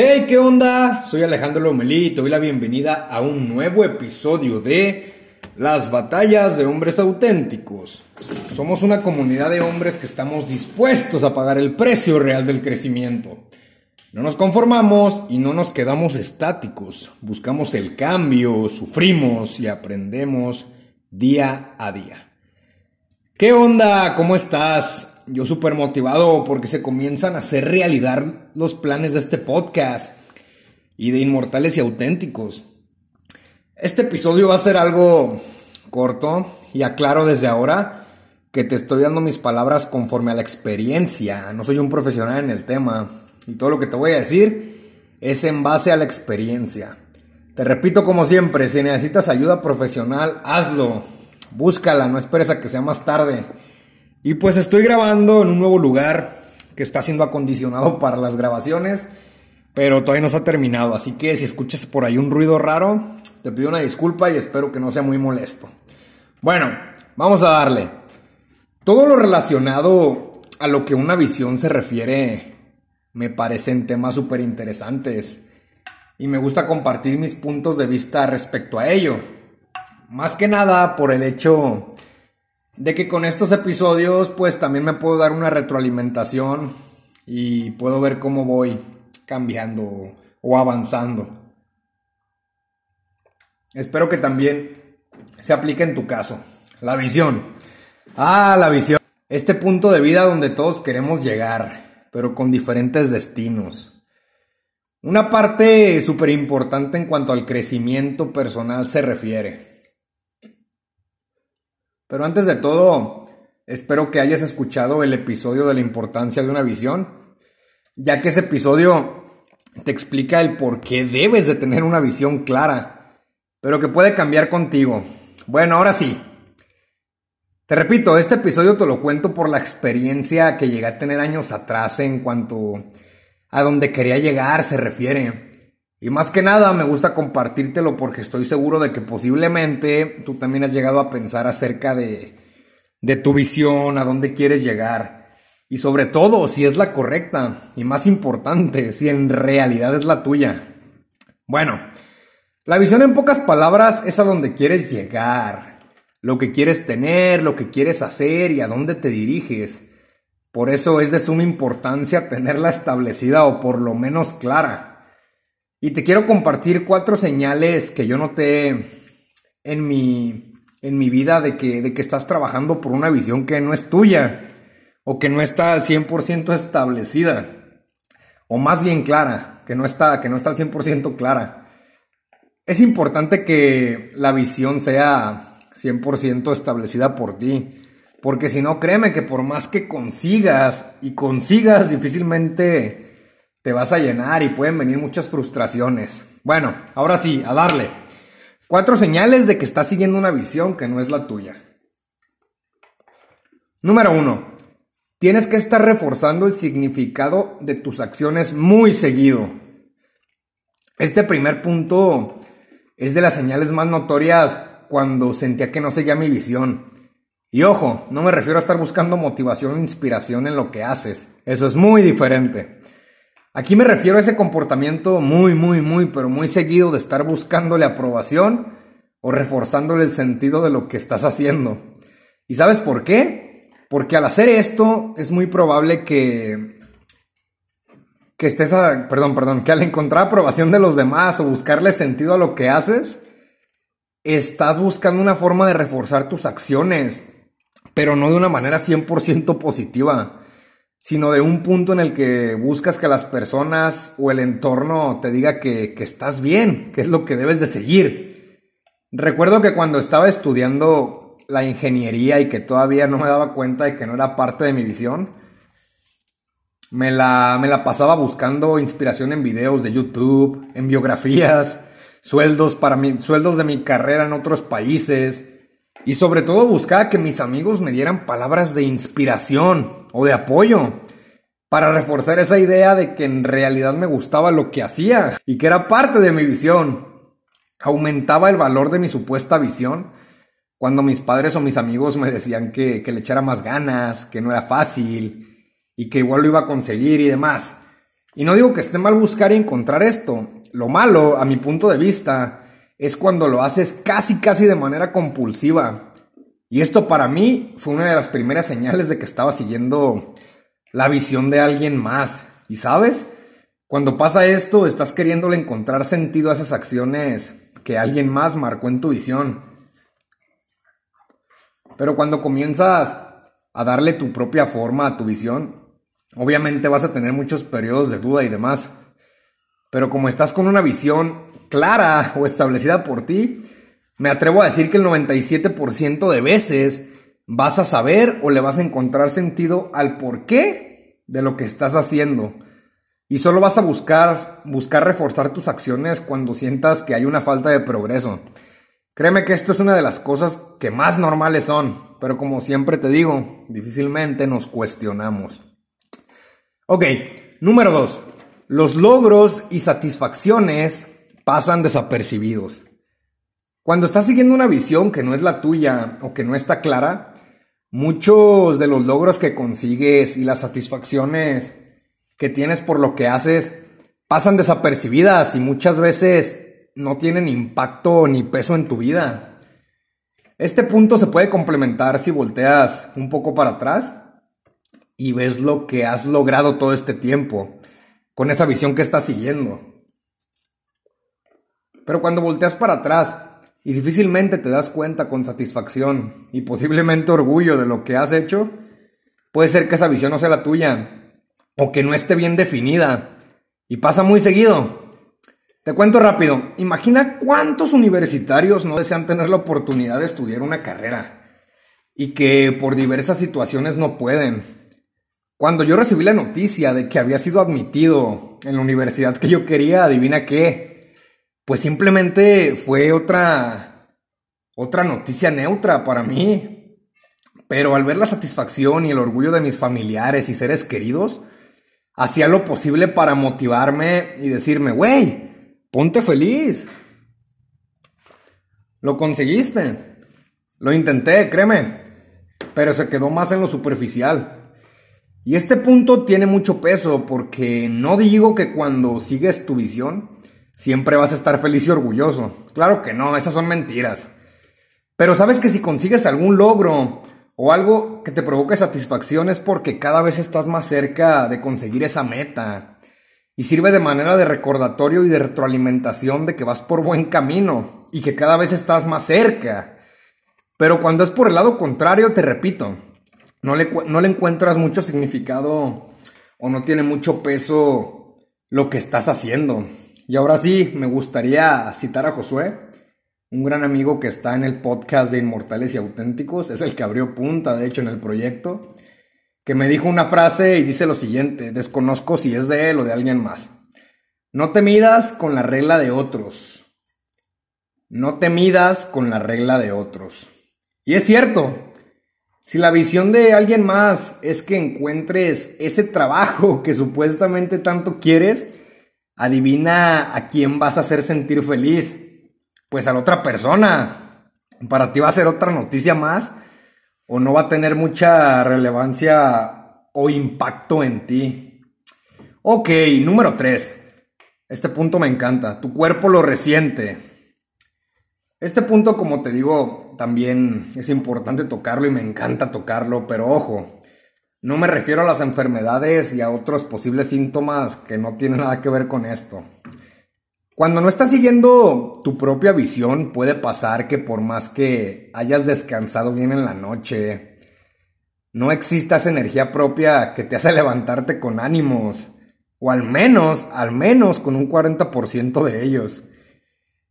Hey, ¿qué onda? Soy Alejandro Lomelí y te doy la bienvenida a un nuevo episodio de Las batallas de hombres auténticos. Somos una comunidad de hombres que estamos dispuestos a pagar el precio real del crecimiento. No nos conformamos y no nos quedamos estáticos. Buscamos el cambio, sufrimos y aprendemos día a día. ¿Qué onda? ¿Cómo estás? Yo súper motivado porque se comienzan a hacer realidad los planes de este podcast y de inmortales y auténticos. Este episodio va a ser algo corto y aclaro desde ahora que te estoy dando mis palabras conforme a la experiencia. No soy un profesional en el tema y todo lo que te voy a decir es en base a la experiencia. Te repito como siempre, si necesitas ayuda profesional, hazlo búscala, no esperes a que sea más tarde. Y pues estoy grabando en un nuevo lugar que está siendo acondicionado para las grabaciones, pero todavía no se ha terminado, así que si escuchas por ahí un ruido raro, te pido una disculpa y espero que no sea muy molesto. Bueno, vamos a darle. Todo lo relacionado a lo que una visión se refiere me parecen temas súper interesantes y me gusta compartir mis puntos de vista respecto a ello. Más que nada por el hecho de que con estos episodios pues también me puedo dar una retroalimentación y puedo ver cómo voy cambiando o avanzando. Espero que también se aplique en tu caso. La visión. Ah, la visión. Este punto de vida donde todos queremos llegar, pero con diferentes destinos. Una parte súper importante en cuanto al crecimiento personal se refiere. Pero antes de todo, espero que hayas escuchado el episodio de la importancia de una visión, ya que ese episodio te explica el por qué debes de tener una visión clara, pero que puede cambiar contigo. Bueno, ahora sí. Te repito, este episodio te lo cuento por la experiencia que llegué a tener años atrás en cuanto a donde quería llegar se refiere. Y más que nada me gusta compartírtelo porque estoy seguro de que posiblemente tú también has llegado a pensar acerca de, de tu visión, a dónde quieres llegar. Y sobre todo, si es la correcta. Y más importante, si en realidad es la tuya. Bueno, la visión en pocas palabras es a donde quieres llegar. Lo que quieres tener, lo que quieres hacer y a dónde te diriges. Por eso es de suma importancia tenerla establecida o por lo menos clara. Y te quiero compartir cuatro señales que yo noté en mi, en mi vida de que, de que estás trabajando por una visión que no es tuya o que no está al 100% establecida o más bien clara, que no está, que no está al 100% clara. Es importante que la visión sea 100% establecida por ti, porque si no, créeme que por más que consigas y consigas difícilmente te vas a llenar y pueden venir muchas frustraciones. Bueno, ahora sí, a darle. Cuatro señales de que estás siguiendo una visión que no es la tuya. Número uno, tienes que estar reforzando el significado de tus acciones muy seguido. Este primer punto es de las señales más notorias cuando sentía que no seguía mi visión. Y ojo, no me refiero a estar buscando motivación o inspiración en lo que haces. Eso es muy diferente. Aquí me refiero a ese comportamiento muy, muy, muy, pero muy seguido de estar buscándole aprobación o reforzándole el sentido de lo que estás haciendo. ¿Y sabes por qué? Porque al hacer esto es muy probable que que estés a, perdón, perdón, que al encontrar aprobación de los demás o buscarle sentido a lo que haces, estás buscando una forma de reforzar tus acciones, pero no de una manera 100% positiva sino de un punto en el que buscas que las personas o el entorno te diga que, estás bien, que es lo que debes de seguir. Recuerdo que cuando estaba estudiando la ingeniería y que todavía no me daba cuenta de que no era parte de mi visión, me la, me la pasaba buscando inspiración en videos de YouTube, en biografías, sueldos, para mi, sueldos de mi carrera en otros países. Y sobre todo buscaba que mis amigos me dieran palabras de inspiración o de apoyo para reforzar esa idea de que en realidad me gustaba lo que hacía y que era parte de mi visión. Aumentaba el valor de mi supuesta visión cuando mis padres o mis amigos me decían que, que le echara más ganas, que no era fácil y que igual lo iba a conseguir y demás. Y no digo que esté mal buscar y encontrar esto. Lo malo, a mi punto de vista, es cuando lo haces casi casi de manera compulsiva. Y esto para mí fue una de las primeras señales de que estaba siguiendo la visión de alguien más. Y sabes, cuando pasa esto, estás queriéndole encontrar sentido a esas acciones que alguien más marcó en tu visión. Pero cuando comienzas a darle tu propia forma a tu visión, obviamente vas a tener muchos periodos de duda y demás. Pero como estás con una visión clara o establecida por ti, me atrevo a decir que el 97% de veces vas a saber o le vas a encontrar sentido al porqué de lo que estás haciendo. Y solo vas a buscar, buscar reforzar tus acciones cuando sientas que hay una falta de progreso. Créeme que esto es una de las cosas que más normales son, pero como siempre te digo, difícilmente nos cuestionamos. Ok, número 2. Los logros y satisfacciones pasan desapercibidos. Cuando estás siguiendo una visión que no es la tuya o que no está clara, muchos de los logros que consigues y las satisfacciones que tienes por lo que haces pasan desapercibidas y muchas veces no tienen impacto ni peso en tu vida. Este punto se puede complementar si volteas un poco para atrás y ves lo que has logrado todo este tiempo, con esa visión que estás siguiendo. Pero cuando volteas para atrás y difícilmente te das cuenta con satisfacción y posiblemente orgullo de lo que has hecho, puede ser que esa visión no sea la tuya o que no esté bien definida. Y pasa muy seguido. Te cuento rápido, imagina cuántos universitarios no desean tener la oportunidad de estudiar una carrera y que por diversas situaciones no pueden. Cuando yo recibí la noticia de que había sido admitido en la universidad que yo quería, adivina qué, pues simplemente fue otra otra noticia neutra para mí. Pero al ver la satisfacción y el orgullo de mis familiares y seres queridos, hacía lo posible para motivarme y decirme, güey, Ponte feliz. Lo conseguiste. Lo intenté, créeme. Pero se quedó más en lo superficial. Y este punto tiene mucho peso porque no digo que cuando sigues tu visión siempre vas a estar feliz y orgulloso. Claro que no, esas son mentiras. Pero sabes que si consigues algún logro o algo que te provoque satisfacción es porque cada vez estás más cerca de conseguir esa meta y sirve de manera de recordatorio y de retroalimentación de que vas por buen camino y que cada vez estás más cerca. Pero cuando es por el lado contrario, te repito, no le, no le encuentras mucho significado o no tiene mucho peso lo que estás haciendo. Y ahora sí, me gustaría citar a Josué, un gran amigo que está en el podcast de Inmortales y Auténticos, es el que abrió punta, de hecho, en el proyecto que me dijo una frase y dice lo siguiente, desconozco si es de él o de alguien más. No te midas con la regla de otros. No te midas con la regla de otros. Y es cierto, si la visión de alguien más es que encuentres ese trabajo que supuestamente tanto quieres, adivina a quién vas a hacer sentir feliz. Pues a la otra persona. Para ti va a ser otra noticia más o no va a tener mucha relevancia o impacto en ti. Ok, número 3. Este punto me encanta. Tu cuerpo lo resiente. Este punto, como te digo, también es importante tocarlo y me encanta tocarlo, pero ojo, no me refiero a las enfermedades y a otros posibles síntomas que no tienen nada que ver con esto. Cuando no estás siguiendo tu propia visión, puede pasar que por más que hayas descansado bien en la noche, no exista esa energía propia que te hace levantarte con ánimos, o al menos, al menos con un 40% de ellos.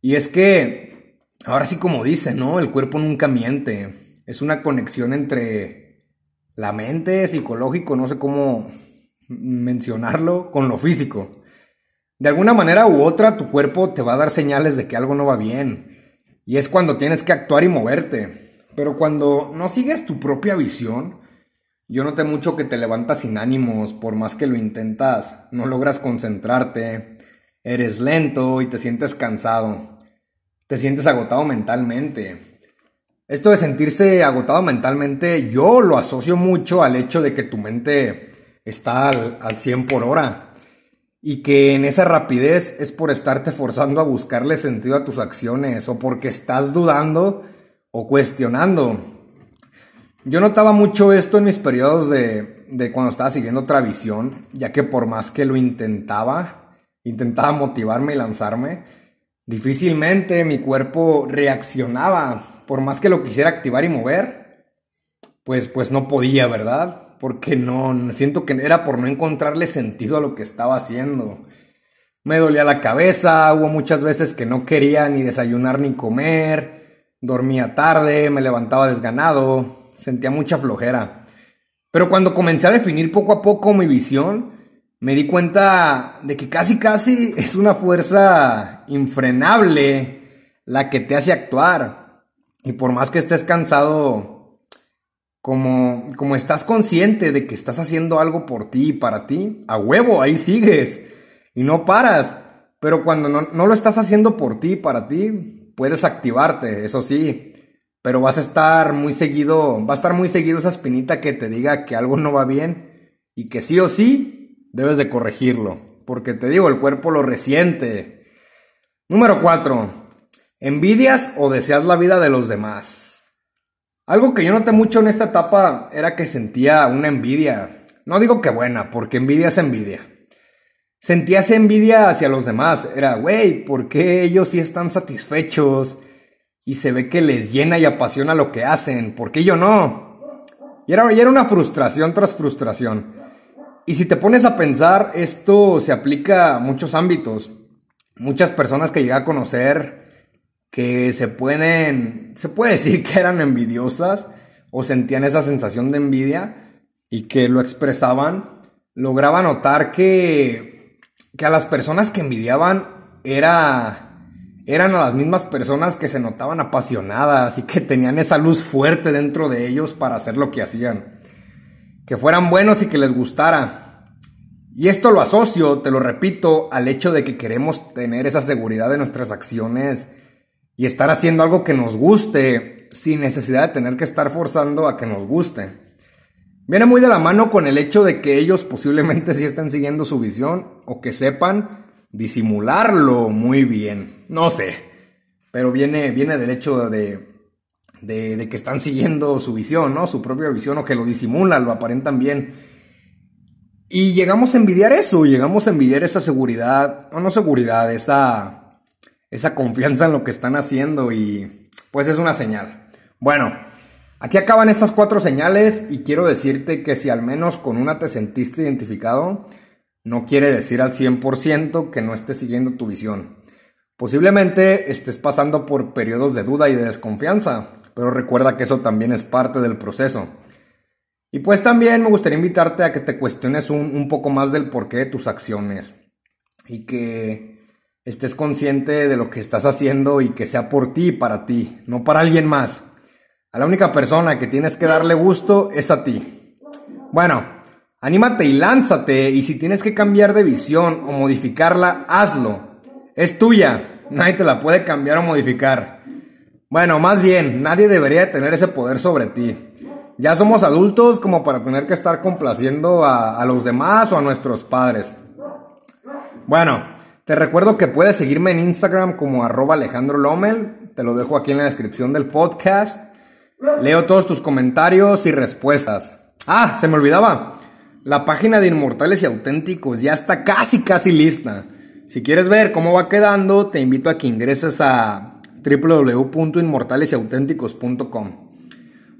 Y es que, ahora sí como dice, ¿no? El cuerpo nunca miente. Es una conexión entre la mente, psicológico, no sé cómo mencionarlo, con lo físico. De alguna manera u otra tu cuerpo te va a dar señales de que algo no va bien. Y es cuando tienes que actuar y moverte. Pero cuando no sigues tu propia visión, yo noté mucho que te levantas sin ánimos, por más que lo intentas, no logras concentrarte, eres lento y te sientes cansado, te sientes agotado mentalmente. Esto de sentirse agotado mentalmente yo lo asocio mucho al hecho de que tu mente está al, al 100 por hora y que en esa rapidez es por estarte forzando a buscarle sentido a tus acciones o porque estás dudando o cuestionando. Yo notaba mucho esto en mis periodos de, de cuando estaba siguiendo otra visión, ya que por más que lo intentaba, intentaba motivarme y lanzarme, difícilmente mi cuerpo reaccionaba, por más que lo quisiera activar y mover, pues, pues no podía, ¿verdad? porque no, siento que era por no encontrarle sentido a lo que estaba haciendo. Me dolía la cabeza, hubo muchas veces que no quería ni desayunar ni comer, dormía tarde, me levantaba desganado, sentía mucha flojera. Pero cuando comencé a definir poco a poco mi visión, me di cuenta de que casi casi es una fuerza infrenable la que te hace actuar. Y por más que estés cansado, como, como estás consciente de que estás haciendo algo por ti y para ti, a huevo, ahí sigues y no paras. Pero cuando no, no lo estás haciendo por ti y para ti, puedes activarte, eso sí. Pero vas a estar muy seguido, va a estar muy seguido esa espinita que te diga que algo no va bien y que sí o sí debes de corregirlo. Porque te digo, el cuerpo lo resiente. Número 4. Envidias o deseas la vida de los demás. Algo que yo noté mucho en esta etapa era que sentía una envidia. No digo que buena, porque envidia es envidia. Sentía esa envidia hacia los demás. Era, güey, ¿por qué ellos sí están satisfechos? Y se ve que les llena y apasiona lo que hacen. ¿Por qué yo no? Y era, y era una frustración tras frustración. Y si te pones a pensar, esto se aplica a muchos ámbitos. Muchas personas que llegué a conocer que se pueden, se puede decir que eran envidiosas o sentían esa sensación de envidia y que lo expresaban, lograba notar que, que a las personas que envidiaban era, eran a las mismas personas que se notaban apasionadas y que tenían esa luz fuerte dentro de ellos para hacer lo que hacían. Que fueran buenos y que les gustara. Y esto lo asocio, te lo repito, al hecho de que queremos tener esa seguridad de nuestras acciones y estar haciendo algo que nos guste sin necesidad de tener que estar forzando a que nos guste. Viene muy de la mano con el hecho de que ellos posiblemente sí estén siguiendo su visión o que sepan disimularlo muy bien. No sé, pero viene, viene del hecho de, de, de que están siguiendo su visión, ¿no? Su propia visión o que lo disimulan, lo aparentan bien. Y llegamos a envidiar eso, llegamos a envidiar esa seguridad, o no seguridad, esa esa confianza en lo que están haciendo y pues es una señal. Bueno, aquí acaban estas cuatro señales y quiero decirte que si al menos con una te sentiste identificado, no quiere decir al 100% que no estés siguiendo tu visión. Posiblemente estés pasando por periodos de duda y de desconfianza, pero recuerda que eso también es parte del proceso. Y pues también me gustaría invitarte a que te cuestiones un, un poco más del porqué de tus acciones y que estés consciente de lo que estás haciendo y que sea por ti para ti, no para alguien más. A la única persona que tienes que darle gusto es a ti. Bueno, anímate y lánzate y si tienes que cambiar de visión o modificarla, hazlo. Es tuya, nadie te la puede cambiar o modificar. Bueno, más bien, nadie debería tener ese poder sobre ti. Ya somos adultos como para tener que estar complaciendo a, a los demás o a nuestros padres. Bueno, te recuerdo que puedes seguirme en Instagram como arroba Alejandro Lomel. Te lo dejo aquí en la descripción del podcast. Leo todos tus comentarios y respuestas. Ah, se me olvidaba. La página de Inmortales y Auténticos ya está casi, casi lista. Si quieres ver cómo va quedando, te invito a que ingreses a www.inmortalesyauténticos.com.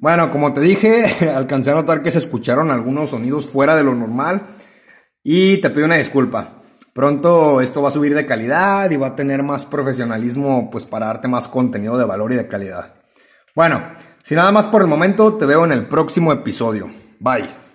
Bueno, como te dije, alcancé a notar que se escucharon algunos sonidos fuera de lo normal y te pido una disculpa. Pronto esto va a subir de calidad y va a tener más profesionalismo pues para darte más contenido de valor y de calidad. Bueno, sin nada más por el momento, te veo en el próximo episodio. Bye.